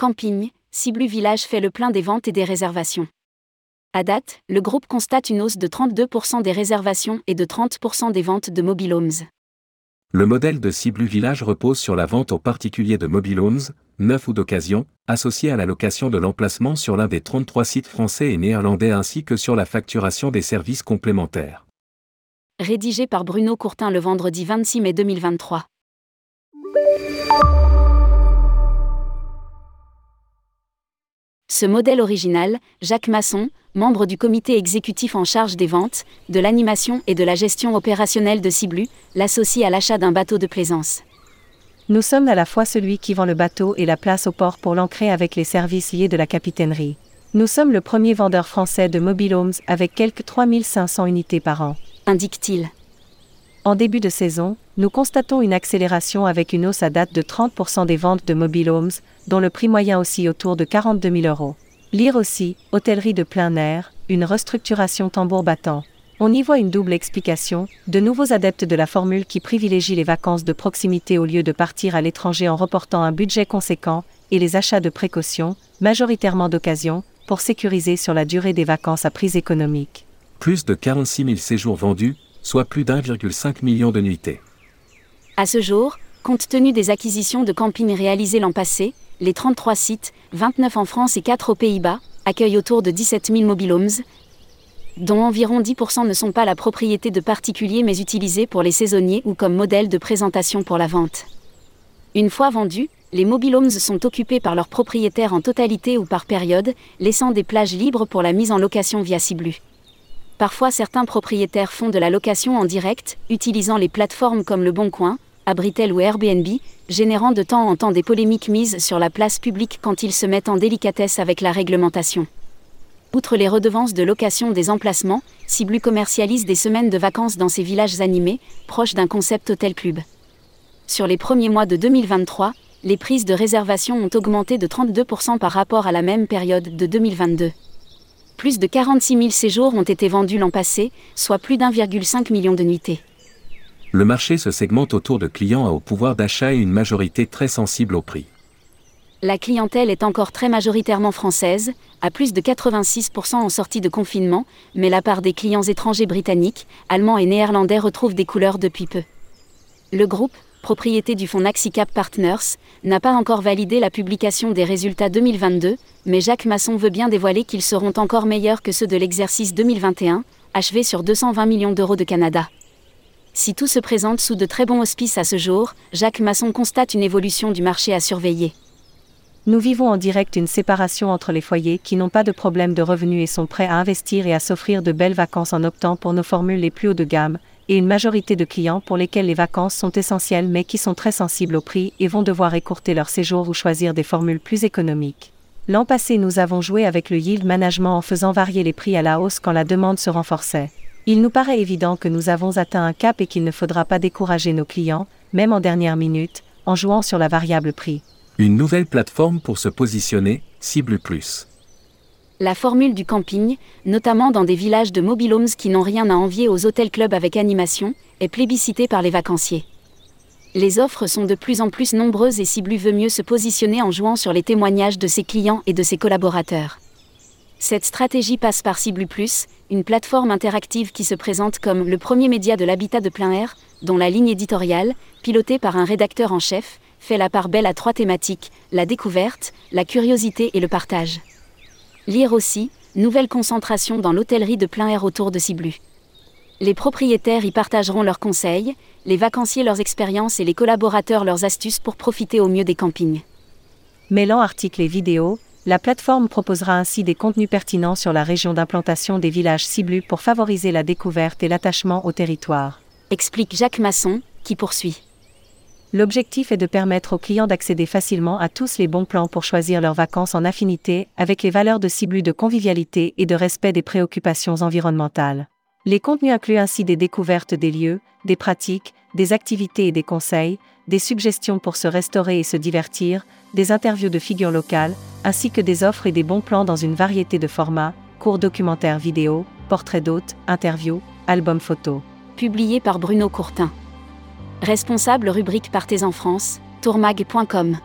Camping, Ciblu Village fait le plein des ventes et des réservations. À date, le groupe constate une hausse de 32% des réservations et de 30% des ventes de mobile homes. Le modèle de Ciblu Village repose sur la vente aux particuliers de mobile homes, neuf ou d'occasion, associés à la location de l'emplacement sur l'un des 33 sites français et néerlandais ainsi que sur la facturation des services complémentaires. Rédigé par Bruno Courtin le vendredi 26 mai 2023. Ce modèle original, Jacques Masson, membre du comité exécutif en charge des ventes, de l'animation et de la gestion opérationnelle de Ciblu, l'associe à l'achat d'un bateau de plaisance. Nous sommes à la fois celui qui vend le bateau et la place au port pour l'ancrer avec les services liés de la capitainerie. Nous sommes le premier vendeur français de mobile homes avec quelques 3500 unités par an, indique-t-il. En début de saison, nous constatons une accélération avec une hausse à date de 30% des ventes de mobile homes, dont le prix moyen aussi autour de 42 000 euros. Lire aussi, hôtellerie de plein air, une restructuration tambour battant. On y voit une double explication, de nouveaux adeptes de la formule qui privilégie les vacances de proximité au lieu de partir à l'étranger en reportant un budget conséquent, et les achats de précaution, majoritairement d'occasion, pour sécuriser sur la durée des vacances à prix économique. Plus de 46 000 séjours vendus, soit plus d'1,5 million de nuitées. À ce jour, compte tenu des acquisitions de camping réalisées l'an passé, les 33 sites, 29 en France et 4 aux Pays-Bas, accueillent autour de 17 000 mobile homes, dont environ 10% ne sont pas la propriété de particuliers mais utilisés pour les saisonniers ou comme modèle de présentation pour la vente. Une fois vendus, les mobile homes sont occupés par leurs propriétaires en totalité ou par période, laissant des plages libres pour la mise en location via Ciblu. Parfois certains propriétaires font de la location en direct, utilisant les plateformes comme Le Bon Coin, Abritel ou Airbnb, générant de temps en temps des polémiques mises sur la place publique quand ils se mettent en délicatesse avec la réglementation. Outre les redevances de location des emplacements, Ciblu commercialise des semaines de vacances dans ces villages animés, proches d'un concept hôtel-club. Sur les premiers mois de 2023, les prises de réservation ont augmenté de 32% par rapport à la même période de 2022 plus de 46 000 séjours ont été vendus l'an passé, soit plus d'1,5 million de nuitées. Le marché se segmente autour de clients à haut pouvoir d'achat et une majorité très sensible au prix. La clientèle est encore très majoritairement française, à plus de 86% en sortie de confinement, mais la part des clients étrangers britanniques, allemands et néerlandais retrouve des couleurs depuis peu. Le groupe, propriété du fonds Naxicap Partners, n'a pas encore validé la publication des résultats 2022, mais Jacques Masson veut bien dévoiler qu'ils seront encore meilleurs que ceux de l'exercice 2021, achevé sur 220 millions d'euros de Canada. Si tout se présente sous de très bons auspices à ce jour, Jacques Masson constate une évolution du marché à surveiller. Nous vivons en direct une séparation entre les foyers qui n'ont pas de problème de revenus et sont prêts à investir et à s'offrir de belles vacances en optant pour nos formules les plus haut de gamme, et une majorité de clients pour lesquels les vacances sont essentielles mais qui sont très sensibles au prix et vont devoir écourter leur séjour ou choisir des formules plus économiques. L'an passé, nous avons joué avec le yield management en faisant varier les prix à la hausse quand la demande se renforçait. Il nous paraît évident que nous avons atteint un cap et qu'il ne faudra pas décourager nos clients, même en dernière minute, en jouant sur la variable prix. Une nouvelle plateforme pour se positionner, Cible Plus la formule du camping, notamment dans des villages de mobile homes qui n'ont rien à envier aux hôtels-clubs avec animation, est plébiscitée par les vacanciers. Les offres sont de plus en plus nombreuses et Ciblu veut mieux se positionner en jouant sur les témoignages de ses clients et de ses collaborateurs. Cette stratégie passe par Ciblu une plateforme interactive qui se présente comme le premier média de l'habitat de plein air, dont la ligne éditoriale, pilotée par un rédacteur en chef, fait la part belle à trois thématiques, la découverte, la curiosité et le partage. Lire aussi, nouvelle concentration dans l'hôtellerie de plein air autour de Ciblu. Les propriétaires y partageront leurs conseils, les vacanciers leurs expériences et les collaborateurs leurs astuces pour profiter au mieux des campings. Mêlant articles et vidéos, la plateforme proposera ainsi des contenus pertinents sur la région d'implantation des villages Ciblu pour favoriser la découverte et l'attachement au territoire. Explique Jacques Masson, qui poursuit. L'objectif est de permettre aux clients d'accéder facilement à tous les bons plans pour choisir leurs vacances en affinité avec les valeurs de cible de convivialité et de respect des préoccupations environnementales. Les contenus incluent ainsi des découvertes des lieux, des pratiques, des activités et des conseils, des suggestions pour se restaurer et se divertir, des interviews de figures locales, ainsi que des offres et des bons plans dans une variété de formats, courts documentaires vidéo, portraits d'hôtes, interviews, albums photos. Publié par Bruno Courtin. Responsable rubrique Partez en France, tourmag.com.